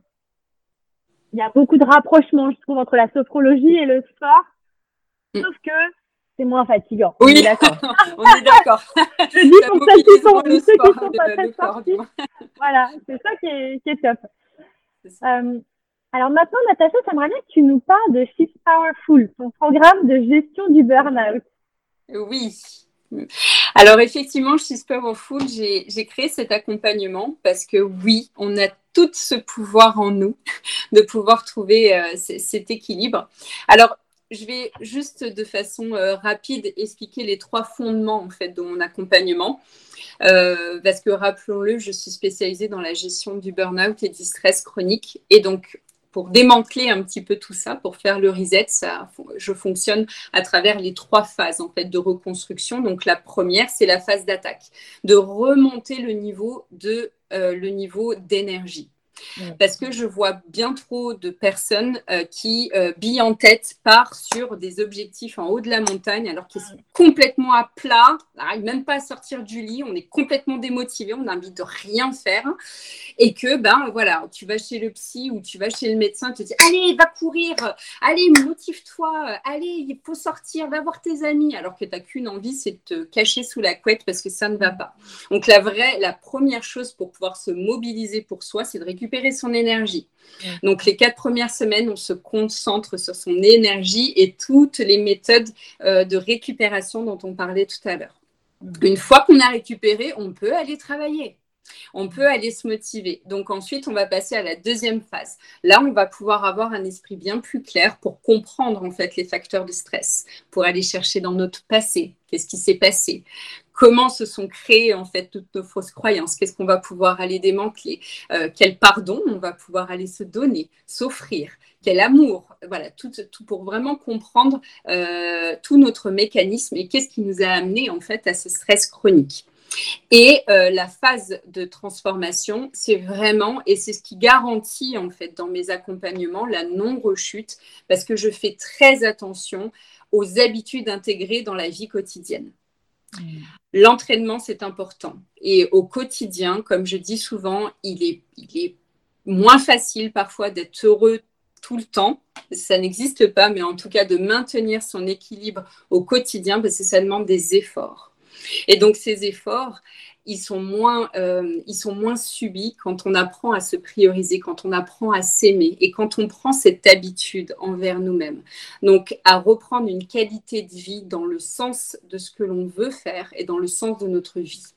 Il y a beaucoup de rapprochements, je trouve, entre la sophrologie et le sport. Mm. Sauf que c'est moins fatigant. Oui, d'accord. [laughs] on est d'accord. [laughs] Je dis pour ceux qui sont, ceux qui sont pas très sportifs. [laughs] voilà, c'est ça qui est, qui est top. Euh, alors maintenant, Natacha, j'aimerais bien que tu nous parles de Shift Powerful, ton programme de gestion du burn-out. Oui. Alors effectivement, She's Powerful, j'ai créé cet accompagnement parce que oui, on a tout ce pouvoir en nous de pouvoir trouver euh, cet équilibre. Alors je vais juste de façon euh, rapide expliquer les trois fondements en fait de mon accompagnement. Euh, parce que rappelons-le, je suis spécialisée dans la gestion du burn-out et du stress chronique. Et donc, pour démanteler un petit peu tout ça, pour faire le reset, ça, je fonctionne à travers les trois phases en fait de reconstruction. Donc la première, c'est la phase d'attaque, de remonter le niveau de euh, le niveau d'énergie. Parce que je vois bien trop de personnes euh, qui, euh, billent en tête, partent sur des objectifs en haut de la montagne, alors qu'ils sont complètement à plat, on n'arrive même pas à sortir du lit, on est complètement démotivé, on a envie de rien faire. Et que, ben voilà, tu vas chez le psy ou tu vas chez le médecin, tu te dis Allez, va courir, allez, motive-toi, allez, il faut sortir, va voir tes amis, alors que tu n'as qu'une envie, c'est de te cacher sous la couette parce que ça ne va pas. Donc, la vraie, la première chose pour pouvoir se mobiliser pour soi, c'est de récupérer son énergie. Donc les quatre premières semaines, on se concentre sur son énergie et toutes les méthodes euh, de récupération dont on parlait tout à l'heure. Une fois qu'on a récupéré, on peut aller travailler. On peut aller se motiver. Donc ensuite, on va passer à la deuxième phase. Là, on va pouvoir avoir un esprit bien plus clair pour comprendre en fait les facteurs de stress, pour aller chercher dans notre passé, qu'est-ce qui s'est passé, comment se sont créées en fait toutes nos fausses croyances, qu'est-ce qu'on va pouvoir aller démanteler, euh, quel pardon on va pouvoir aller se donner, s'offrir, quel amour, voilà, tout, pour vraiment comprendre euh, tout notre mécanisme et qu'est-ce qui nous a amené en fait à ce stress chronique. Et euh, la phase de transformation, c'est vraiment, et c'est ce qui garantit en fait dans mes accompagnements, la non-rechute, parce que je fais très attention aux habitudes intégrées dans la vie quotidienne. Mm. L'entraînement, c'est important. Et au quotidien, comme je dis souvent, il est, il est moins facile parfois d'être heureux tout le temps. Ça n'existe pas, mais en tout cas de maintenir son équilibre au quotidien, parce que ça demande des efforts. Et donc ces efforts, ils sont moins, euh, ils sont moins subis quand on apprend à se prioriser, quand on apprend à s'aimer et quand on prend cette habitude envers nous-mêmes. Donc à reprendre une qualité de vie dans le sens de ce que l'on veut faire et dans le sens de notre vie.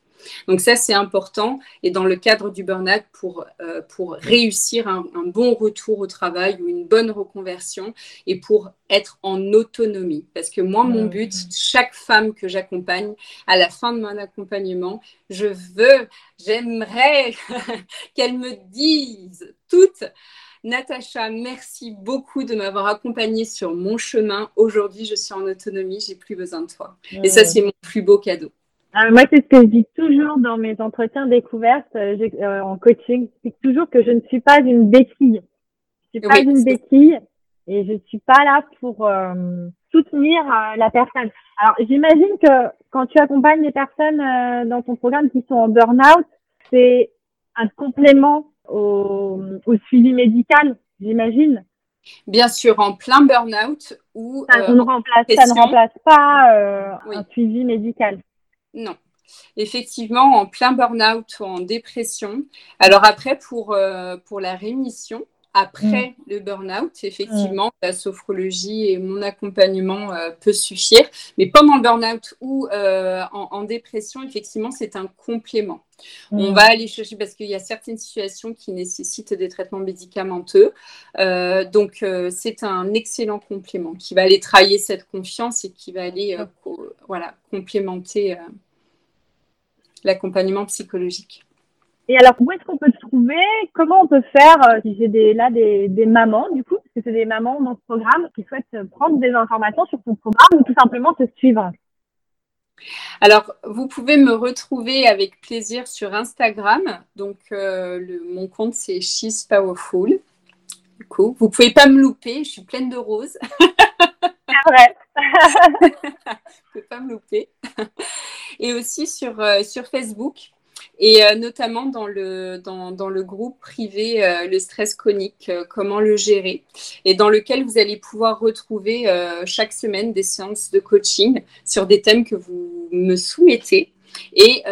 Donc ça, c'est important. Et dans le cadre du burn-out, pour, euh, pour réussir un, bon retour au travail ou une bonne reconversion et pour être en autonomie. Parce que moi, mon but, chaque femme que j'accompagne, à la fin de mon accompagnement, je veux, j'aimerais [laughs] qu'elle me dise toutes Natacha, merci beaucoup de m'avoir accompagnée sur mon chemin. Aujourd'hui, je suis en autonomie, j'ai plus besoin de toi. Et ça, c'est mon plus beau cadeau. Euh, moi, c'est ce que je dis toujours dans mes entretiens découvertes euh, euh, en coaching. C'est toujours que je ne suis pas une béquille. Je suis pas une béquille et je suis pas là pour soutenir la personne. Alors, j'imagine que quand tu accompagnes les personnes dans ton programme qui sont en burn-out, c'est un complément au, au suivi médical, j'imagine. Bien sûr, en plein burn-out ou ça, ne remplace, ça ne remplace pas un suivi médical. Non. Effectivement, en plein burn-out ou en dépression. Alors après, pour, euh, pour la rémission, après mm. le burn-out, effectivement, mm. la sophrologie et mon accompagnement euh, peut suffire. Mais pendant le burn-out ou euh, en, dépression, effectivement, c'est un complément. On mm. va aller chercher parce qu'il y a certaines situations qui nécessitent des traitements médicamenteux. donc, c'est un excellent complément qui va aller travailler cette confiance et qui va aller voilà, complémenter l'accompagnement psychologique. Et alors, où est-ce qu'on peut te trouver? Comment on peut faire euh, si j'ai des, là des, des, mamans, du coup, parce que c'est des mamans dans ce programme qui souhaitent prendre des informations sur ton programme ou tout simplement te suivre alors, vous pouvez me retrouver avec plaisir sur Instagram. Donc, euh, le, mon compte, c'est She's Powerful. Du coup, vous pouvez pas me louper, je suis pleine de roses. C'est vrai. [laughs] ne pouvez pas me louper. Et aussi sur, euh, sur Facebook et euh, notamment dans le, dans, dans le groupe privé euh, Le stress chronique, comment le gérer, et dans lequel vous allez pouvoir retrouver chaque semaine des séances de coaching sur des thèmes que vous me soumettez et,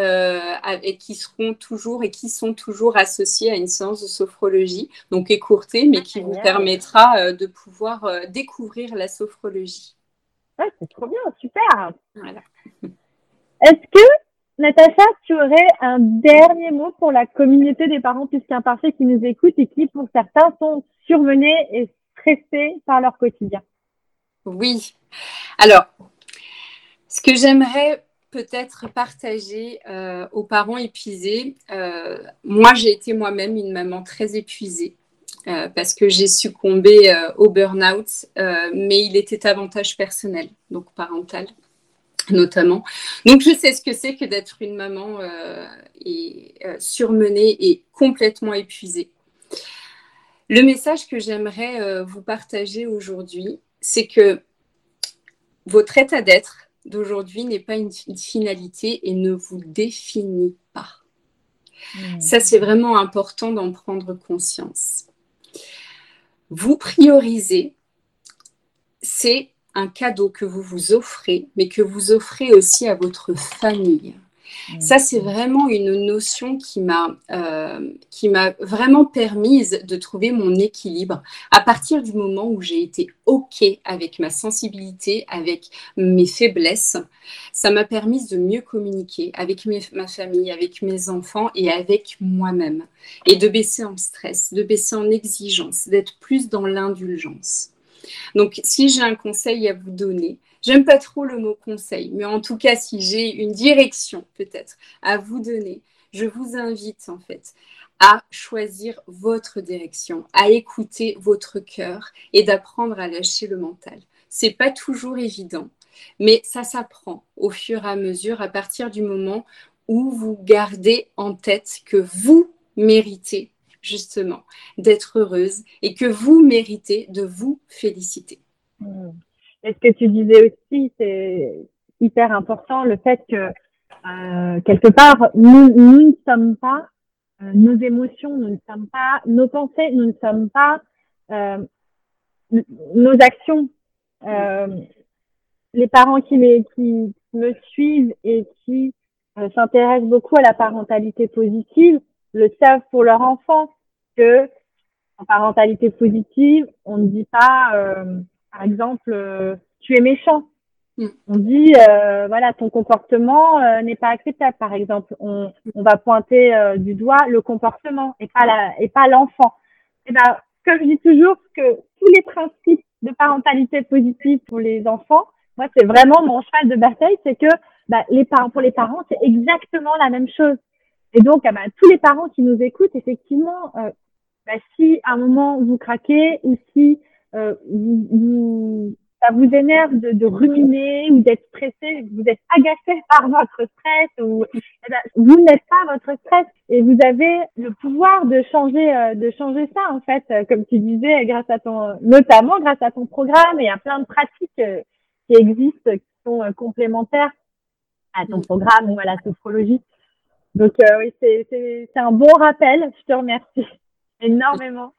qui seront toujours et qui sont toujours associés à une séance de sophrologie, donc écourtée, mais qui vous permettra de pouvoir découvrir la sophrologie. c'est trop bien, super. Voilà. Est-ce que, Natacha, tu aurais un dernier mot pour la communauté des parents plus qu'imparfaits qui nous écoutent et qui, pour certains, sont surmenés et stressés par leur quotidien? Oui. Alors, ce que j'aimerais peut-être partager euh, aux parents épuisés, euh, moi j'ai été moi-même une maman très épuisée. Euh, parce que j'ai succombé au burn-out, mais il était avantage personnel, donc parental [laughs] notamment. Donc je sais ce que c'est que d'être une maman euh, et, euh, surmenée et complètement épuisée. Le message que j'aimerais euh, vous partager aujourd'hui, c'est que votre état d'être d'aujourd'hui n'est pas une, finalité et ne vous définit pas. Mmh. Ça, c'est vraiment important d'en prendre conscience. Vous priorisez, c'est un cadeau que vous vous offrez, mais que vous offrez aussi à votre famille. Mm. Ça, c'est vraiment une notion qui m'a euh, qui m'a vraiment permise de trouver mon équilibre à partir du moment où j'ai été OK avec ma sensibilité, avec mes faiblesses. Ça m'a permis de mieux communiquer avec ma famille, avec mes enfants et avec moi-même. Et de baisser en stress, de baisser en exigence, d'être plus dans l'indulgence. Donc, si j'ai un conseil à vous donner, j'aime pas trop le mot conseil, mais en tout cas, si j'ai une direction peut-être à vous donner, je vous invite en fait à choisir votre direction, à écouter votre cœur et d'apprendre à lâcher le mental. C'est pas toujours évident, mais ça s'apprend au fur et à mesure à partir du moment où vous gardez en tête que vous méritez justement d'être heureuse et que vous méritez de vous féliciter. Hmm. Et ce que tu disais aussi, c'est hyper important, le fait que euh, quelque part, nous, ne sommes pas euh, nos émotions, nous ne sommes pas nos pensées, nous ne sommes pas euh, nos actions. Les parents qui, me, qui me suivent et qui s'intéressent beaucoup à la parentalité positive le savent pour leur enfant que en parentalité positive, on ne dit pas, par exemple, tu es méchant. Mm. On dit, euh, voilà, ton comportement euh, n'est pas acceptable, par exemple. On, on va pointer euh, du doigt le comportement et pas la, et pas l'enfant. Et ben, comme je dis toujours, que tous les principes de parentalité positive pour les enfants, moi, c'est vraiment mon cheval de bataille, c'est que bah, les parents, pour les parents, c'est exactement la même chose. Et donc, ah bah, tous les parents qui nous écoutent, effectivement, bah, si à un moment vous craquez ou si vous, vous ça vous énerve de, de ruminer ou d'être stressé, vous êtes agacé [laughs] par votre stress ou eh ben, vous n'êtes pas votre stress et vous avez le pouvoir de changer euh, de changer ça en fait euh, comme tu disais grâce à ton notamment grâce à ton programme et à plein de pratiques euh, qui existent qui sont complémentaires à ton programme ou à la sophrologie. Donc oui, c'est c'est c'est un bon rappel, je te remercie énormément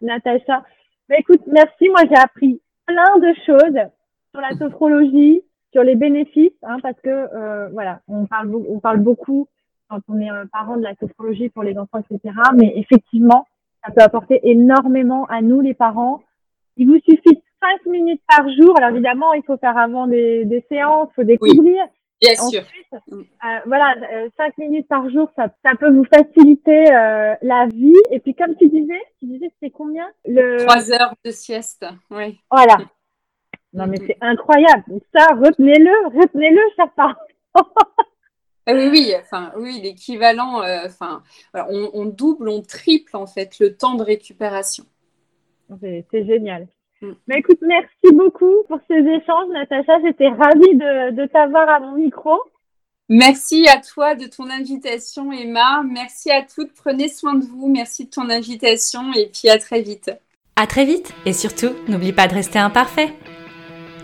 Natacha. Mais écoute, merci, moi j'ai appris plein de choses sur la sophrologie, sur les bénéfices, hein, parce que euh, voilà, on parle, on parle beaucoup quand on est euh, parent de la sophrologie pour les enfants, etc. Mais effectivement, ça peut apporter énormément à nous les parents. Il vous suffit cinq minutes par jour. Alors évidemment, il faut faire avant des séances, il faut découvrir. Bien sûr. Euh, voilà, euh, cinq minutes par jour, ça, ça peut vous faciliter euh, la vie. Et puis, comme tu disais, tu disais, c'est combien le... Trois heures de sieste, oui. Voilà. Non, mais c'est incroyable. Ça, retenez-le, retenez-le, chers parents. [laughs] Oui, oui, enfin, oui, l'équivalent, enfin, on, on, double, on triple en fait le temps de récupération. C'est génial. Mm. Mais écoute, merci beaucoup pour ces échanges, Natacha. J'étais ravie de, de t'avoir à mon micro. Merci à toi de ton invitation, Emma. Merci à toutes. Prenez soin de vous. Merci de ton invitation et puis à très vite. À très vite et surtout, n'oublie pas de rester imparfait.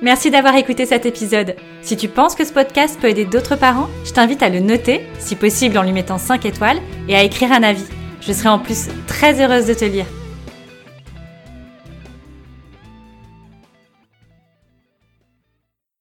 Merci d'avoir écouté cet épisode. Si tu penses que ce podcast peut aider d'autres parents, je t'invite à le noter, si possible en lui mettant 5 étoiles, et à écrire un avis. Je serai en plus très heureuse de te lire.